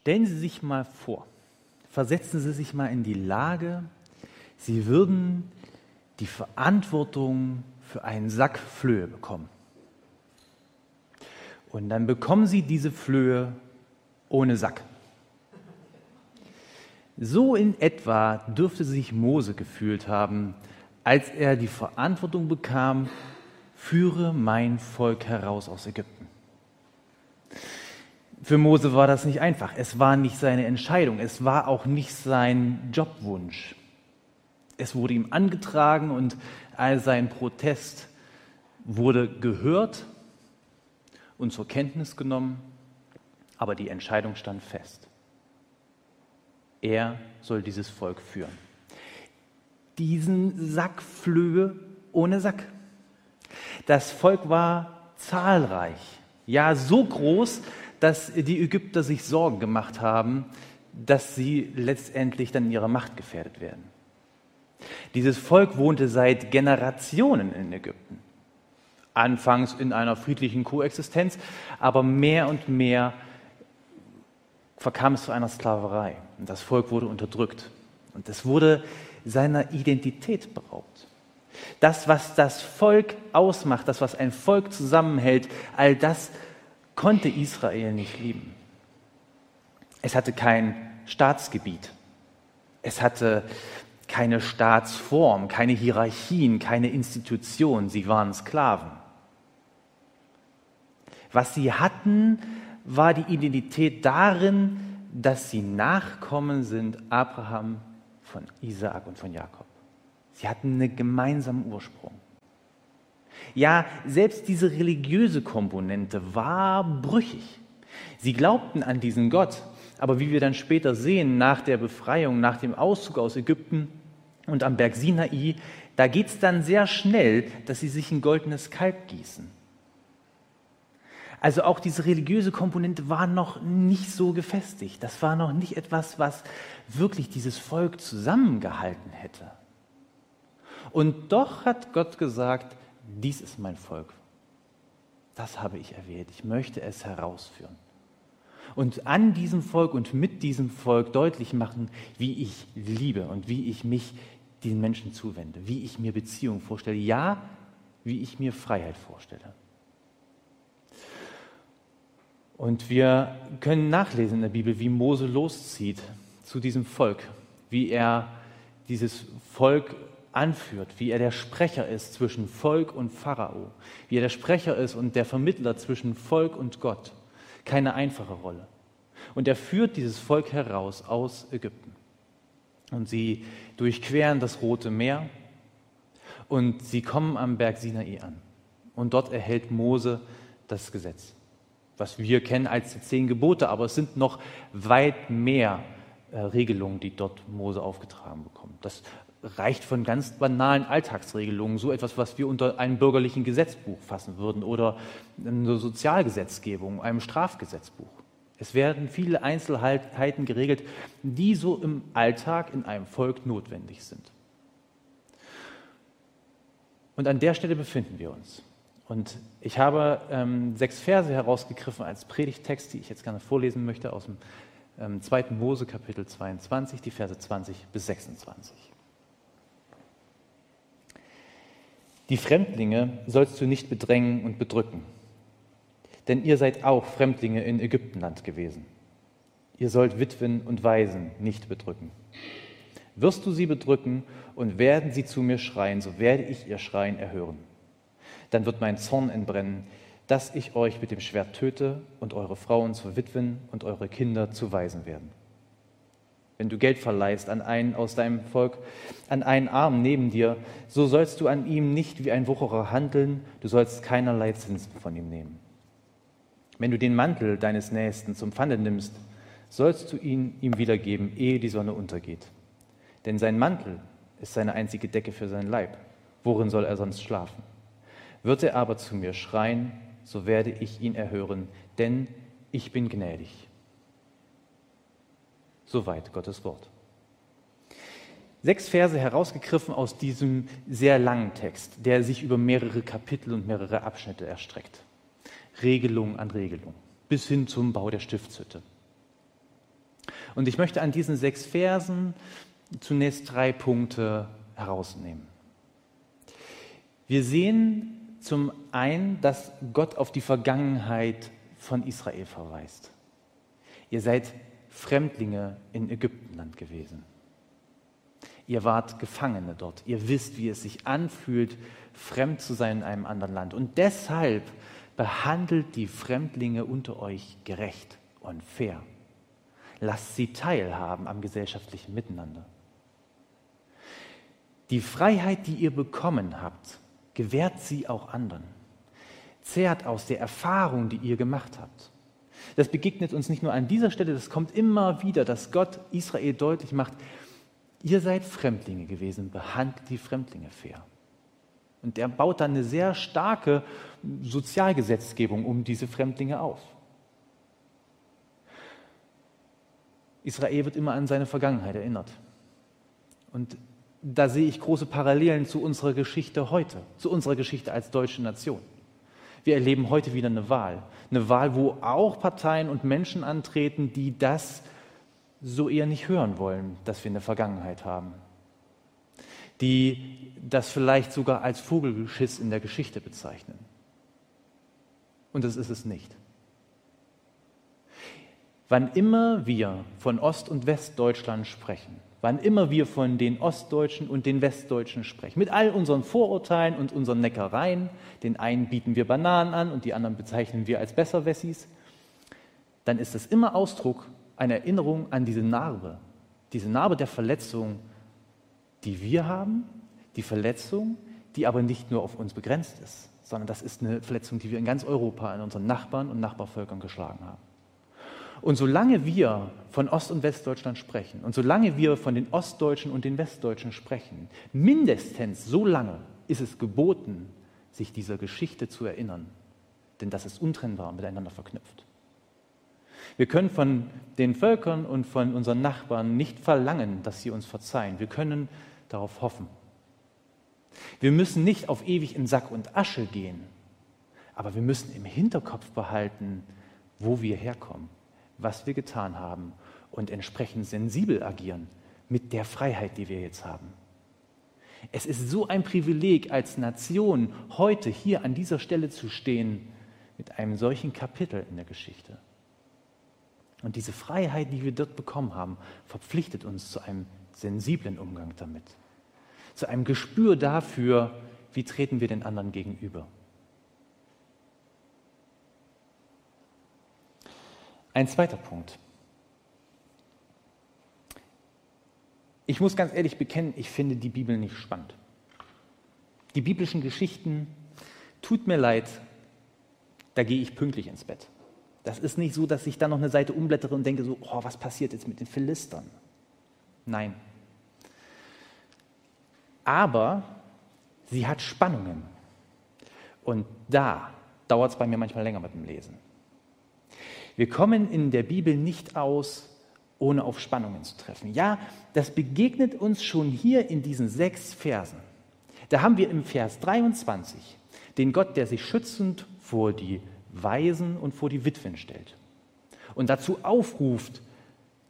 Stellen Sie sich mal vor, versetzen Sie sich mal in die Lage, Sie würden die Verantwortung für einen Sack Flöhe bekommen. Und dann bekommen Sie diese Flöhe ohne Sack. So in etwa dürfte sich Mose gefühlt haben, als er die Verantwortung bekam, führe mein Volk heraus aus Ägypten. Für Mose war das nicht einfach. Es war nicht seine Entscheidung. Es war auch nicht sein Jobwunsch. Es wurde ihm angetragen und all sein Protest wurde gehört und zur Kenntnis genommen, aber die Entscheidung stand fest. Er soll dieses Volk führen. Diesen Sack Flöhe ohne Sack. Das Volk war zahlreich, ja so groß, dass die Ägypter sich Sorgen gemacht haben, dass sie letztendlich dann in ihrer Macht gefährdet werden. Dieses Volk wohnte seit Generationen in Ägypten. Anfangs in einer friedlichen Koexistenz, aber mehr und mehr verkam es zu einer Sklaverei. Und das Volk wurde unterdrückt. Und es wurde seiner Identität beraubt. Das, was das Volk ausmacht, das, was ein Volk zusammenhält, all das konnte Israel nicht lieben. Es hatte kein Staatsgebiet. Es hatte keine Staatsform, keine Hierarchien, keine Institution. Sie waren Sklaven. Was sie hatten, war die Identität darin, dass sie Nachkommen sind Abraham, von Isaak und von Jakob. Sie hatten einen gemeinsamen Ursprung. Ja, selbst diese religiöse Komponente war brüchig. Sie glaubten an diesen Gott, aber wie wir dann später sehen, nach der Befreiung, nach dem Auszug aus Ägypten und am Berg Sinai, da geht es dann sehr schnell, dass sie sich ein goldenes Kalb gießen. Also auch diese religiöse Komponente war noch nicht so gefestigt. Das war noch nicht etwas, was wirklich dieses Volk zusammengehalten hätte. Und doch hat Gott gesagt, dies ist mein Volk. Das habe ich erwählt. Ich möchte es herausführen. Und an diesem Volk und mit diesem Volk deutlich machen, wie ich liebe und wie ich mich den Menschen zuwende, wie ich mir Beziehungen vorstelle, ja, wie ich mir Freiheit vorstelle. Und wir können nachlesen in der Bibel, wie Mose loszieht zu diesem Volk, wie er dieses Volk anführt, wie er der Sprecher ist zwischen Volk und Pharao, wie er der Sprecher ist und der Vermittler zwischen Volk und Gott. Keine einfache Rolle. Und er führt dieses Volk heraus aus Ägypten. Und sie durchqueren das Rote Meer und sie kommen am Berg Sinai an. Und dort erhält Mose das Gesetz was wir kennen als die zehn Gebote, aber es sind noch weit mehr äh, Regelungen, die dort Mose aufgetragen bekommt. Das reicht von ganz banalen Alltagsregelungen, so etwas, was wir unter einem bürgerlichen Gesetzbuch fassen würden oder eine Sozialgesetzgebung, einem Strafgesetzbuch. Es werden viele Einzelheiten geregelt, die so im Alltag in einem Volk notwendig sind. Und an der Stelle befinden wir uns. Und ich habe ähm, sechs Verse herausgegriffen als Predigtext, die ich jetzt gerne vorlesen möchte aus dem ähm, 2. Mose Kapitel 22, die Verse 20 bis 26. Die Fremdlinge sollst du nicht bedrängen und bedrücken, denn ihr seid auch Fremdlinge in Ägyptenland gewesen. Ihr sollt Witwen und Waisen nicht bedrücken. Wirst du sie bedrücken und werden sie zu mir schreien, so werde ich ihr Schreien erhören dann wird mein Zorn entbrennen, dass ich euch mit dem Schwert töte und eure Frauen zu Witwen und eure Kinder zu Waisen werden. Wenn du Geld verleihst an einen aus deinem Volk, an einen Arm neben dir, so sollst du an ihm nicht wie ein Wucherer handeln, du sollst keinerlei Zinsen von ihm nehmen. Wenn du den Mantel deines Nächsten zum Pfande nimmst, sollst du ihn ihm wiedergeben, ehe die Sonne untergeht. Denn sein Mantel ist seine einzige Decke für sein Leib. Worin soll er sonst schlafen? Wird er aber zu mir schreien, so werde ich ihn erhören, denn ich bin gnädig. Soweit Gottes Wort. Sechs Verse herausgegriffen aus diesem sehr langen Text, der sich über mehrere Kapitel und mehrere Abschnitte erstreckt. Regelung an Regelung, bis hin zum Bau der Stiftshütte. Und ich möchte an diesen sechs Versen zunächst drei Punkte herausnehmen. Wir sehen zum einen, dass Gott auf die Vergangenheit von Israel verweist. Ihr seid Fremdlinge in Ägyptenland gewesen. Ihr wart Gefangene dort. Ihr wisst, wie es sich anfühlt, fremd zu sein in einem anderen Land. Und deshalb behandelt die Fremdlinge unter euch gerecht und fair. Lasst sie teilhaben am gesellschaftlichen Miteinander. Die Freiheit, die ihr bekommen habt, gewährt sie auch anderen. Zehrt aus der Erfahrung, die ihr gemacht habt. Das begegnet uns nicht nur an dieser Stelle, das kommt immer wieder, dass Gott Israel deutlich macht, ihr seid Fremdlinge gewesen, behandelt die Fremdlinge fair. Und er baut dann eine sehr starke Sozialgesetzgebung um diese Fremdlinge auf. Israel wird immer an seine Vergangenheit erinnert. Und da sehe ich große Parallelen zu unserer Geschichte heute, zu unserer Geschichte als deutsche Nation. Wir erleben heute wieder eine Wahl. Eine Wahl, wo auch Parteien und Menschen antreten, die das so eher nicht hören wollen, dass wir eine Vergangenheit haben. Die das vielleicht sogar als Vogelgeschiss in der Geschichte bezeichnen. Und das ist es nicht. Wann immer wir von Ost- und Westdeutschland sprechen, wann immer wir von den Ostdeutschen und den Westdeutschen sprechen, mit all unseren Vorurteilen und unseren Neckereien, den einen bieten wir Bananen an und die anderen bezeichnen wir als Besserwessis, dann ist das immer Ausdruck einer Erinnerung an diese Narbe, diese Narbe der Verletzung, die wir haben, die Verletzung, die aber nicht nur auf uns begrenzt ist, sondern das ist eine Verletzung, die wir in ganz Europa an unseren Nachbarn und Nachbarvölkern geschlagen haben. Und solange wir von Ost- und Westdeutschland sprechen und solange wir von den Ostdeutschen und den Westdeutschen sprechen, mindestens so lange ist es geboten, sich dieser Geschichte zu erinnern. Denn das ist untrennbar miteinander verknüpft. Wir können von den Völkern und von unseren Nachbarn nicht verlangen, dass sie uns verzeihen. Wir können darauf hoffen. Wir müssen nicht auf ewig in Sack und Asche gehen, aber wir müssen im Hinterkopf behalten, wo wir herkommen was wir getan haben und entsprechend sensibel agieren mit der Freiheit, die wir jetzt haben. Es ist so ein Privileg als Nation, heute hier an dieser Stelle zu stehen mit einem solchen Kapitel in der Geschichte. Und diese Freiheit, die wir dort bekommen haben, verpflichtet uns zu einem sensiblen Umgang damit, zu einem Gespür dafür, wie treten wir den anderen gegenüber. Ein zweiter Punkt. Ich muss ganz ehrlich bekennen, ich finde die Bibel nicht spannend. Die biblischen Geschichten, tut mir leid, da gehe ich pünktlich ins Bett. Das ist nicht so, dass ich dann noch eine Seite umblättere und denke so, oh, was passiert jetzt mit den Philistern? Nein. Aber sie hat Spannungen. Und da dauert es bei mir manchmal länger mit dem Lesen. Wir kommen in der Bibel nicht aus, ohne auf Spannungen zu treffen. Ja, das begegnet uns schon hier in diesen sechs Versen. Da haben wir im Vers 23 den Gott, der sich schützend vor die Waisen und vor die Witwen stellt und dazu aufruft,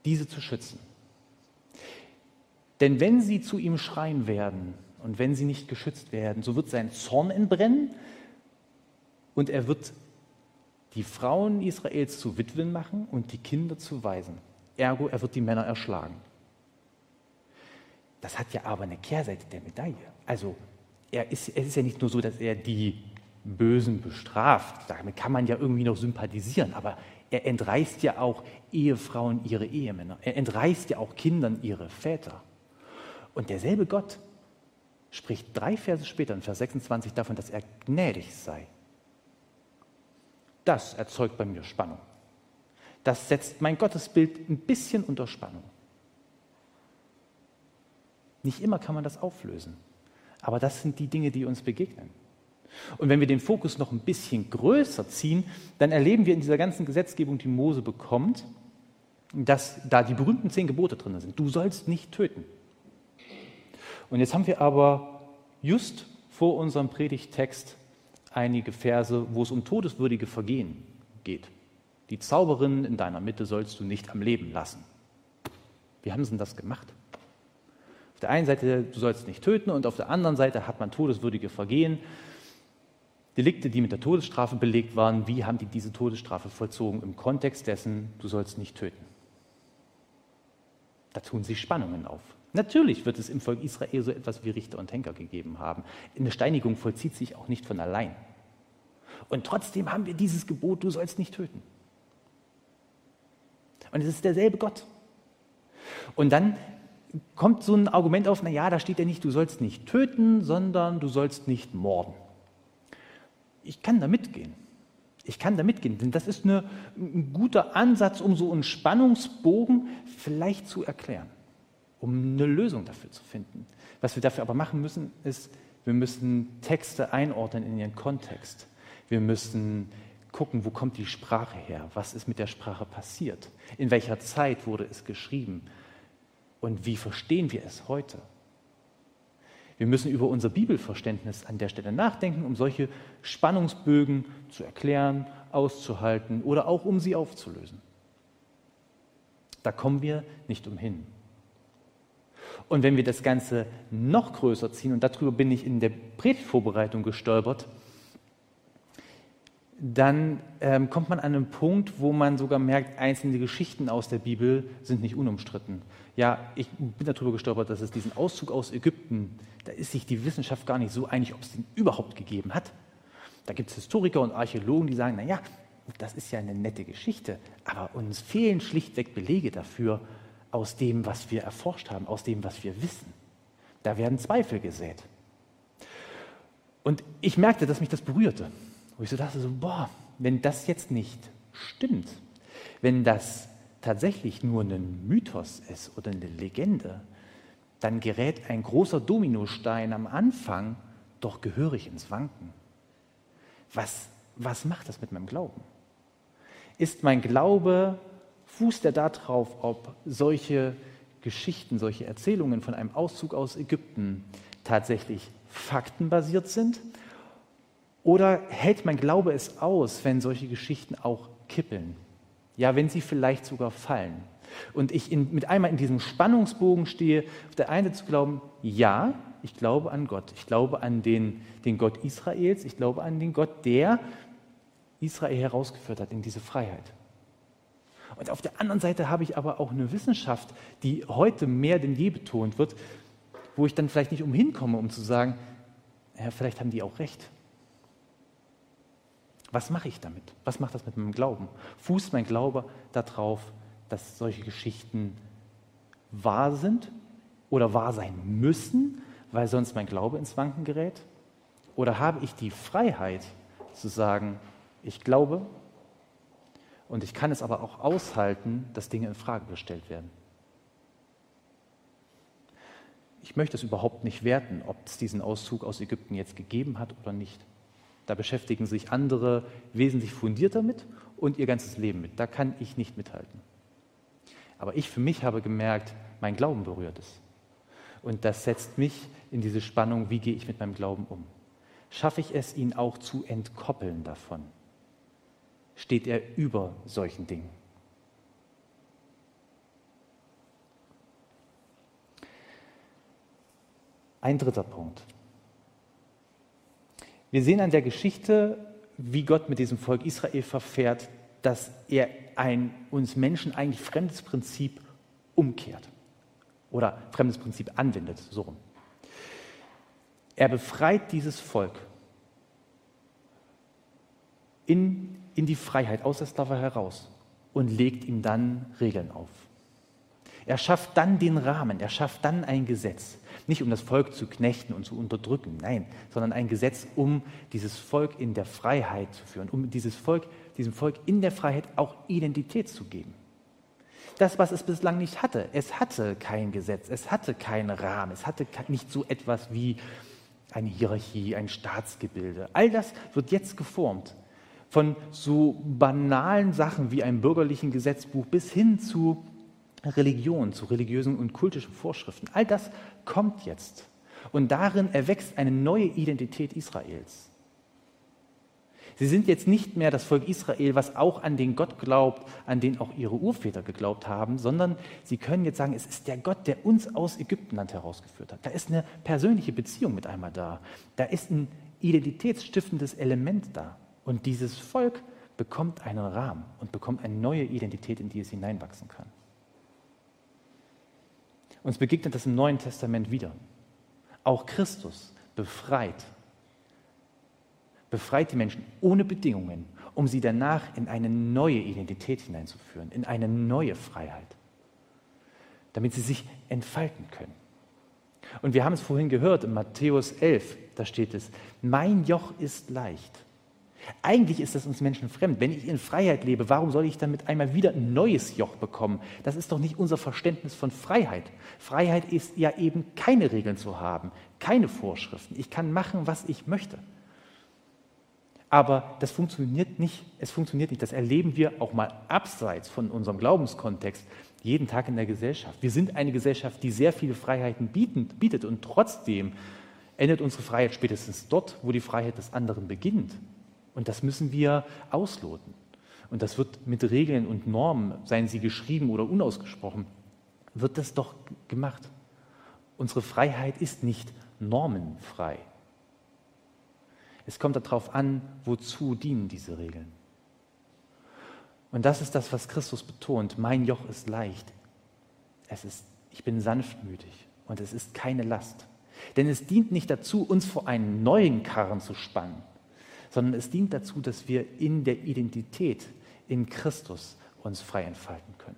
diese zu schützen. Denn wenn sie zu ihm schreien werden und wenn sie nicht geschützt werden, so wird sein Zorn entbrennen und er wird die Frauen Israels zu Witwen machen und die Kinder zu Waisen. Ergo, er wird die Männer erschlagen. Das hat ja aber eine Kehrseite der Medaille. Also er ist, es ist ja nicht nur so, dass er die Bösen bestraft. Damit kann man ja irgendwie noch sympathisieren. Aber er entreißt ja auch Ehefrauen ihre Ehemänner. Er entreißt ja auch Kindern ihre Väter. Und derselbe Gott spricht drei Verse später, in Vers 26, davon, dass er gnädig sei das erzeugt bei mir Spannung. Das setzt mein Gottesbild ein bisschen unter Spannung. Nicht immer kann man das auflösen, aber das sind die Dinge, die uns begegnen. Und wenn wir den Fokus noch ein bisschen größer ziehen, dann erleben wir in dieser ganzen Gesetzgebung, die Mose bekommt, dass da die berühmten zehn Gebote drin sind. Du sollst nicht töten. Und jetzt haben wir aber just vor unserem Predigtext einige Verse, wo es um todeswürdige Vergehen geht. Die Zauberin in deiner Mitte sollst du nicht am Leben lassen. Wie haben sie denn das gemacht? Auf der einen Seite, du sollst nicht töten und auf der anderen Seite hat man todeswürdige Vergehen. Delikte, die mit der Todesstrafe belegt waren, wie haben die diese Todesstrafe vollzogen im Kontext dessen, du sollst nicht töten? Da tun sich Spannungen auf. Natürlich wird es im Volk Israel so etwas wie Richter und Henker gegeben haben. Eine Steinigung vollzieht sich auch nicht von allein. Und trotzdem haben wir dieses Gebot, du sollst nicht töten. Und es ist derselbe Gott. Und dann kommt so ein Argument auf, na ja, da steht ja nicht, du sollst nicht töten, sondern du sollst nicht morden. Ich kann da mitgehen. Ich kann da mitgehen, denn das ist eine, ein guter Ansatz, um so einen Spannungsbogen vielleicht zu erklären, um eine Lösung dafür zu finden. Was wir dafür aber machen müssen, ist, wir müssen Texte einordnen in ihren Kontext. Wir müssen gucken, wo kommt die Sprache her? Was ist mit der Sprache passiert? In welcher Zeit wurde es geschrieben? Und wie verstehen wir es heute? Wir müssen über unser Bibelverständnis an der Stelle nachdenken, um solche Spannungsbögen zu erklären, auszuhalten oder auch um sie aufzulösen. Da kommen wir nicht umhin. Und wenn wir das Ganze noch größer ziehen, und darüber bin ich in der Predigtvorbereitung gestolpert, dann ähm, kommt man an einen Punkt, wo man sogar merkt, einzelne Geschichten aus der Bibel sind nicht unumstritten. Ja, ich bin darüber gestolpert, dass es diesen Auszug aus Ägypten, da ist sich die Wissenschaft gar nicht so einig, ob es den überhaupt gegeben hat. Da gibt es Historiker und Archäologen, die sagen, naja, das ist ja eine nette Geschichte, aber uns fehlen schlichtweg Belege dafür aus dem, was wir erforscht haben, aus dem, was wir wissen. Da werden Zweifel gesät. Und ich merkte, dass mich das berührte. Wo ich so dachte, so, boah, wenn das jetzt nicht stimmt, wenn das tatsächlich nur ein Mythos ist oder eine Legende, dann gerät ein großer Dominostein am Anfang doch gehörig ins Wanken. Was, was macht das mit meinem Glauben? Ist mein Glaube, fußt er darauf, ob solche Geschichten, solche Erzählungen von einem Auszug aus Ägypten tatsächlich faktenbasiert sind oder hält mein Glaube es aus, wenn solche Geschichten auch kippeln? Ja, wenn sie vielleicht sogar fallen. Und ich in, mit einmal in diesem Spannungsbogen stehe, auf der einen zu glauben, ja, ich glaube an Gott. Ich glaube an den, den Gott Israels. Ich glaube an den Gott, der Israel herausgeführt hat in diese Freiheit. Und auf der anderen Seite habe ich aber auch eine Wissenschaft, die heute mehr denn je betont wird, wo ich dann vielleicht nicht umhin komme, um zu sagen, ja, vielleicht haben die auch recht. Was mache ich damit? Was macht das mit meinem Glauben? Fußt mein Glaube darauf, dass solche Geschichten wahr sind oder wahr sein müssen, weil sonst mein Glaube ins Wanken gerät? Oder habe ich die Freiheit zu sagen, ich glaube und ich kann es aber auch aushalten, dass Dinge in Frage gestellt werden? Ich möchte es überhaupt nicht werten, ob es diesen Auszug aus Ägypten jetzt gegeben hat oder nicht. Da beschäftigen sich andere wesentlich fundierter mit und ihr ganzes Leben mit. Da kann ich nicht mithalten. Aber ich für mich habe gemerkt, mein Glauben berührt es. Und das setzt mich in diese Spannung, wie gehe ich mit meinem Glauben um? Schaffe ich es, ihn auch zu entkoppeln davon? Steht er über solchen Dingen? Ein dritter Punkt. Wir sehen an der Geschichte, wie Gott mit diesem Volk Israel verfährt, dass er ein uns Menschen eigentlich fremdes Prinzip umkehrt oder fremdes Prinzip anwendet, so rum. Er befreit dieses Volk in, in die Freiheit aus der Sklave heraus und legt ihm dann Regeln auf. Er schafft dann den Rahmen, er schafft dann ein Gesetz. Nicht um das Volk zu knechten und zu unterdrücken, nein, sondern ein Gesetz, um dieses Volk in der Freiheit zu führen, um dieses Volk, diesem Volk in der Freiheit auch Identität zu geben. Das, was es bislang nicht hatte. Es hatte kein Gesetz, es hatte keinen Rahmen, es hatte nicht so etwas wie eine Hierarchie, ein Staatsgebilde. All das wird jetzt geformt. Von so banalen Sachen wie einem bürgerlichen Gesetzbuch bis hin zu Religion, zu religiösen und kultischen Vorschriften. All das kommt jetzt. Und darin erwächst eine neue Identität Israels. Sie sind jetzt nicht mehr das Volk Israel, was auch an den Gott glaubt, an den auch ihre Urväter geglaubt haben, sondern sie können jetzt sagen, es ist der Gott, der uns aus Ägyptenland herausgeführt hat. Da ist eine persönliche Beziehung mit einmal da. Da ist ein identitätsstiftendes Element da. Und dieses Volk bekommt einen Rahmen und bekommt eine neue Identität, in die es hineinwachsen kann. Uns begegnet das im Neuen Testament wieder. Auch Christus befreit befreit die Menschen ohne Bedingungen, um sie danach in eine neue Identität hineinzuführen, in eine neue Freiheit, damit sie sich entfalten können. Und wir haben es vorhin gehört, in Matthäus 11, da steht es, mein Joch ist leicht. Eigentlich ist das uns Menschen fremd. Wenn ich in Freiheit lebe, warum soll ich dann mit einmal wieder ein neues Joch bekommen? Das ist doch nicht unser Verständnis von Freiheit. Freiheit ist ja eben keine Regeln zu haben, keine Vorschriften. Ich kann machen, was ich möchte. Aber das funktioniert nicht. Es funktioniert nicht. Das erleben wir auch mal abseits von unserem Glaubenskontext jeden Tag in der Gesellschaft. Wir sind eine Gesellschaft, die sehr viele Freiheiten bietet und trotzdem endet unsere Freiheit spätestens dort, wo die Freiheit des anderen beginnt. Und das müssen wir ausloten. Und das wird mit Regeln und Normen, seien sie geschrieben oder unausgesprochen, wird das doch gemacht. Unsere Freiheit ist nicht normenfrei. Es kommt darauf an, wozu dienen diese Regeln. Und das ist das, was Christus betont. Mein Joch ist leicht. Es ist, ich bin sanftmütig und es ist keine Last. Denn es dient nicht dazu, uns vor einen neuen Karren zu spannen, sondern es dient dazu, dass wir in der Identität in Christus uns frei entfalten können.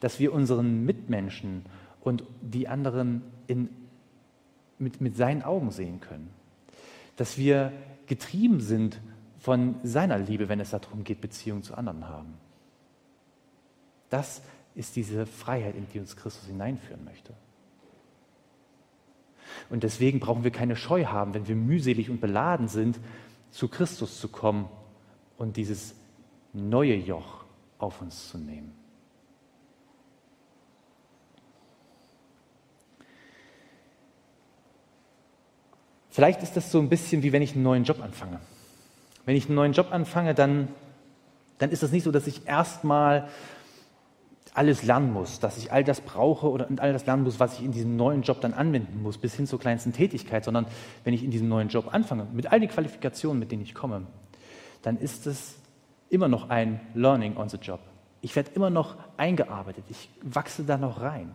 Dass wir unseren Mitmenschen und die anderen in, mit, mit seinen Augen sehen können dass wir getrieben sind von seiner Liebe, wenn es darum geht, Beziehungen zu anderen haben. Das ist diese Freiheit, in die uns Christus hineinführen möchte. Und deswegen brauchen wir keine Scheu haben, wenn wir mühselig und beladen sind, zu Christus zu kommen und dieses neue Joch auf uns zu nehmen. Vielleicht ist das so ein bisschen wie wenn ich einen neuen Job anfange. Wenn ich einen neuen Job anfange, dann, dann ist das nicht so, dass ich erstmal alles lernen muss, dass ich all das brauche oder all das lernen muss, was ich in diesem neuen Job dann anwenden muss, bis hin zur kleinsten Tätigkeit, sondern wenn ich in diesem neuen Job anfange, mit all den Qualifikationen, mit denen ich komme, dann ist es immer noch ein Learning on the Job. Ich werde immer noch eingearbeitet, ich wachse da noch rein.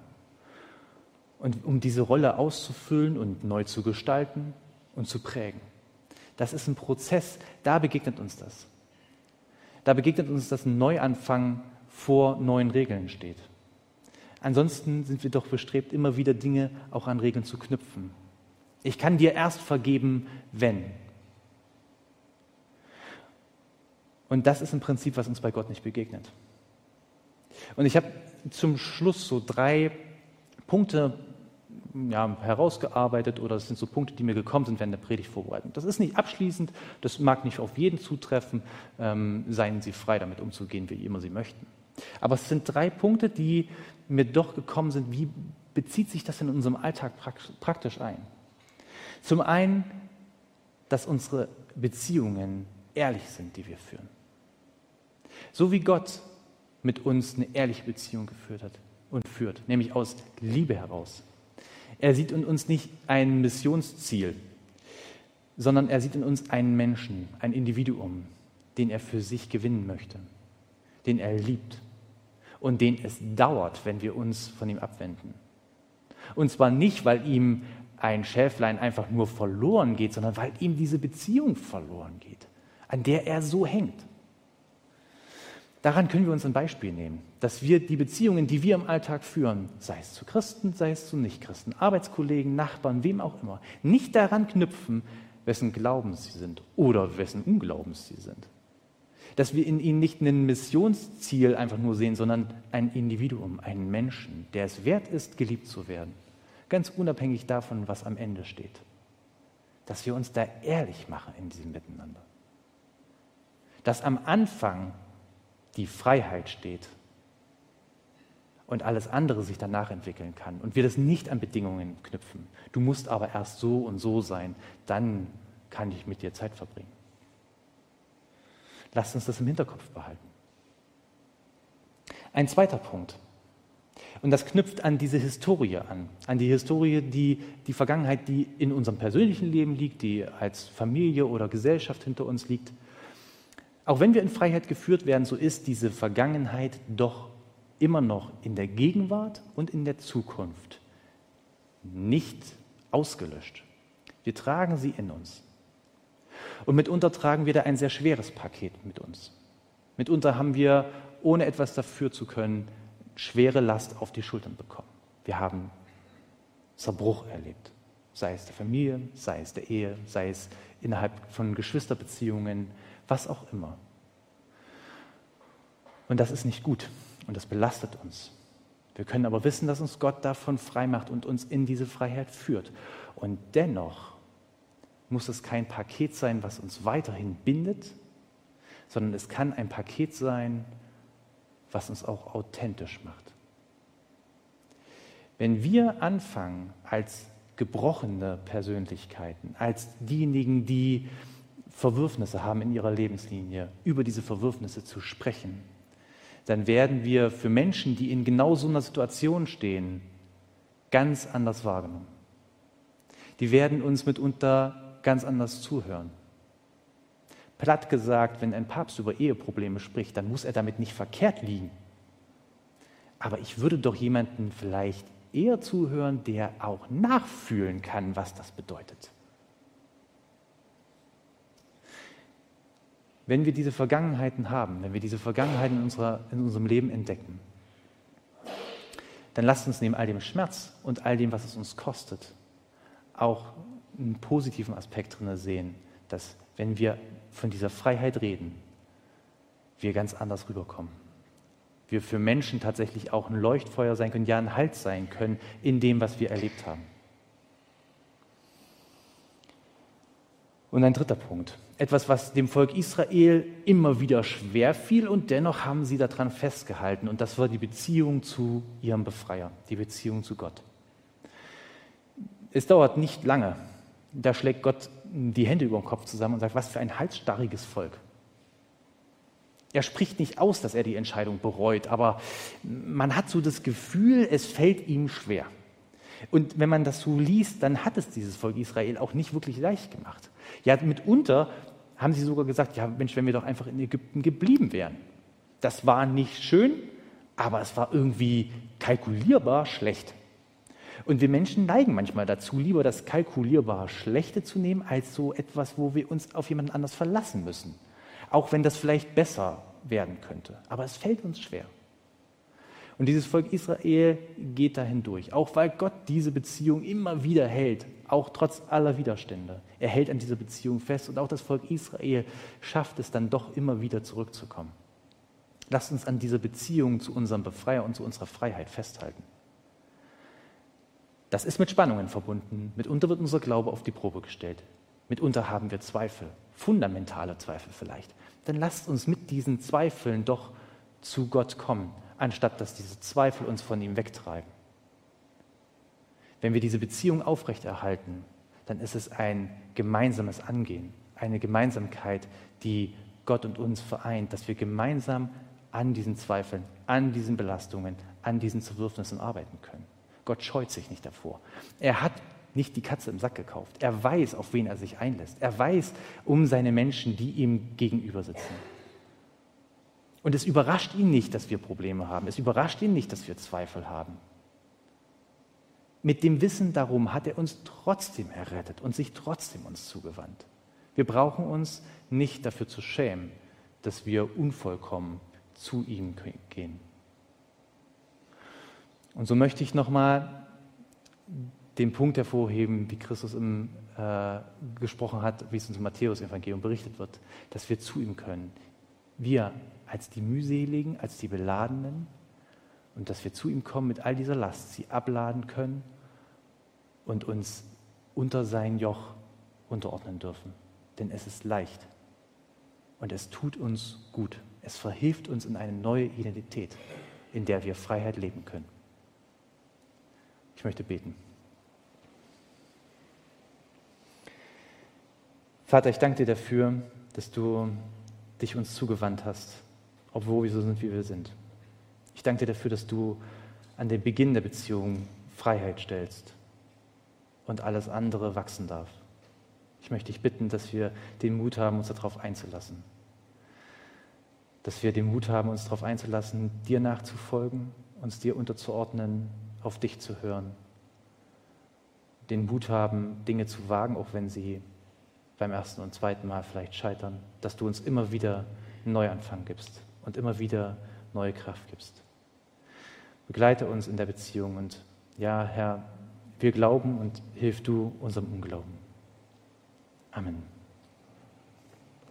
Und um diese Rolle auszufüllen und neu zu gestalten, und zu prägen. Das ist ein Prozess, da begegnet uns das. Da begegnet uns, dass ein Neuanfang vor neuen Regeln steht. Ansonsten sind wir doch bestrebt, immer wieder Dinge auch an Regeln zu knüpfen. Ich kann dir erst vergeben, wenn. Und das ist ein Prinzip, was uns bei Gott nicht begegnet. Und ich habe zum Schluss so drei Punkte ja, herausgearbeitet oder es sind so Punkte, die mir gekommen sind während der Predigtvorbereitung. Das ist nicht abschließend, das mag nicht auf jeden zutreffen, ähm, seien Sie frei damit umzugehen, wie immer Sie möchten. Aber es sind drei Punkte, die mir doch gekommen sind, wie bezieht sich das in unserem Alltag praktisch ein? Zum einen, dass unsere Beziehungen ehrlich sind, die wir führen. So wie Gott mit uns eine ehrliche Beziehung geführt hat und führt, nämlich aus Liebe heraus. Er sieht in uns nicht ein Missionsziel, sondern er sieht in uns einen Menschen, ein Individuum, den er für sich gewinnen möchte, den er liebt und den es dauert, wenn wir uns von ihm abwenden. Und zwar nicht, weil ihm ein Schäflein einfach nur verloren geht, sondern weil ihm diese Beziehung verloren geht, an der er so hängt. Daran können wir uns ein Beispiel nehmen, dass wir die Beziehungen, die wir im Alltag führen, sei es zu Christen, sei es zu Nichtchristen, Arbeitskollegen, Nachbarn, wem auch immer, nicht daran knüpfen, wessen Glaubens sie sind oder wessen Unglaubens sie sind. Dass wir in ihnen nicht ein Missionsziel einfach nur sehen, sondern ein Individuum, einen Menschen, der es wert ist, geliebt zu werden. Ganz unabhängig davon, was am Ende steht. Dass wir uns da ehrlich machen in diesem Miteinander. Dass am Anfang die Freiheit steht und alles andere sich danach entwickeln kann und wir das nicht an Bedingungen knüpfen. Du musst aber erst so und so sein, dann kann ich mit dir Zeit verbringen. Lasst uns das im Hinterkopf behalten. Ein zweiter Punkt. Und das knüpft an diese Historie an, an die Historie, die, die Vergangenheit, die in unserem persönlichen Leben liegt, die als Familie oder Gesellschaft hinter uns liegt. Auch wenn wir in Freiheit geführt werden, so ist diese Vergangenheit doch immer noch in der Gegenwart und in der Zukunft nicht ausgelöscht. Wir tragen sie in uns. Und mitunter tragen wir da ein sehr schweres Paket mit uns. Mitunter haben wir, ohne etwas dafür zu können, schwere Last auf die Schultern bekommen. Wir haben Zerbruch erlebt, sei es der Familie, sei es der Ehe, sei es innerhalb von Geschwisterbeziehungen, was auch immer. Und das ist nicht gut und das belastet uns. Wir können aber wissen, dass uns Gott davon frei macht und uns in diese Freiheit führt. Und dennoch muss es kein Paket sein, was uns weiterhin bindet, sondern es kann ein Paket sein, was uns auch authentisch macht. Wenn wir anfangen, als gebrochene Persönlichkeiten, als diejenigen, die Verwürfnisse haben in ihrer Lebenslinie, über diese Verwürfnisse zu sprechen, dann werden wir für Menschen, die in genau so einer Situation stehen, ganz anders wahrgenommen. Die werden uns mitunter ganz anders zuhören. Platt gesagt, wenn ein Papst über Eheprobleme spricht, dann muss er damit nicht verkehrt liegen. Aber ich würde doch jemanden vielleicht eher zuhören, der auch nachfühlen kann, was das bedeutet. Wenn wir diese Vergangenheiten haben, wenn wir diese Vergangenheiten in, unserer, in unserem Leben entdecken, dann lasst uns neben all dem Schmerz und all dem, was es uns kostet, auch einen positiven Aspekt drin sehen, dass wenn wir von dieser Freiheit reden, wir ganz anders rüberkommen. Wir für Menschen tatsächlich auch ein Leuchtfeuer sein können, ja ein Halt sein können in dem, was wir erlebt haben. Und ein dritter Punkt. Etwas, was dem Volk Israel immer wieder schwer fiel und dennoch haben sie daran festgehalten. Und das war die Beziehung zu ihrem Befreier, die Beziehung zu Gott. Es dauert nicht lange. Da schlägt Gott die Hände über den Kopf zusammen und sagt, was für ein halsstarriges Volk. Er spricht nicht aus, dass er die Entscheidung bereut, aber man hat so das Gefühl, es fällt ihm schwer. Und wenn man das so liest, dann hat es dieses Volk Israel auch nicht wirklich leicht gemacht. Ja, mitunter haben sie sogar gesagt, ja Mensch, wenn wir doch einfach in Ägypten geblieben wären. Das war nicht schön, aber es war irgendwie kalkulierbar schlecht. Und wir Menschen neigen manchmal dazu, lieber das kalkulierbare Schlechte zu nehmen, als so etwas, wo wir uns auf jemanden anders verlassen müssen. Auch wenn das vielleicht besser werden könnte. Aber es fällt uns schwer. Und dieses Volk Israel geht da hindurch, auch weil Gott diese Beziehung immer wieder hält, auch trotz aller Widerstände. Er hält an dieser Beziehung fest und auch das Volk Israel schafft es dann doch immer wieder zurückzukommen. Lasst uns an dieser Beziehung zu unserem Befreier und zu unserer Freiheit festhalten. Das ist mit Spannungen verbunden. Mitunter wird unser Glaube auf die Probe gestellt. Mitunter haben wir Zweifel, fundamentale Zweifel vielleicht. Dann lasst uns mit diesen Zweifeln doch zu Gott kommen anstatt dass diese Zweifel uns von ihm wegtreiben. Wenn wir diese Beziehung aufrechterhalten, dann ist es ein gemeinsames Angehen, eine Gemeinsamkeit, die Gott und uns vereint, dass wir gemeinsam an diesen Zweifeln, an diesen Belastungen, an diesen Zerwürfnissen arbeiten können. Gott scheut sich nicht davor. Er hat nicht die Katze im Sack gekauft. Er weiß, auf wen er sich einlässt. Er weiß um seine Menschen, die ihm gegenüber sitzen. Und es überrascht ihn nicht, dass wir Probleme haben. Es überrascht ihn nicht, dass wir Zweifel haben. Mit dem Wissen darum hat er uns trotzdem errettet und sich trotzdem uns zugewandt. Wir brauchen uns nicht dafür zu schämen, dass wir unvollkommen zu ihm gehen. Und so möchte ich nochmal den Punkt hervorheben, wie Christus im, äh, gesprochen hat, wie es uns im Matthäus-Evangelium berichtet wird, dass wir zu ihm können. Wir als die mühseligen, als die beladenen und dass wir zu ihm kommen mit all dieser Last, sie abladen können und uns unter sein Joch unterordnen dürfen. Denn es ist leicht und es tut uns gut. Es verhilft uns in eine neue Identität, in der wir Freiheit leben können. Ich möchte beten. Vater, ich danke dir dafür, dass du dich uns zugewandt hast, obwohl wir so sind, wie wir sind. Ich danke dir dafür, dass du an den Beginn der Beziehung Freiheit stellst und alles andere wachsen darf. Ich möchte dich bitten, dass wir den Mut haben, uns darauf einzulassen. Dass wir den Mut haben, uns darauf einzulassen, dir nachzufolgen, uns dir unterzuordnen, auf dich zu hören. Den Mut haben, Dinge zu wagen, auch wenn sie beim ersten und zweiten Mal vielleicht scheitern. Dass du uns immer wieder einen Neuanfang gibst und immer wieder neue Kraft gibst. Begleite uns in der Beziehung und ja, Herr, wir glauben und hilf du unserem Unglauben. Amen.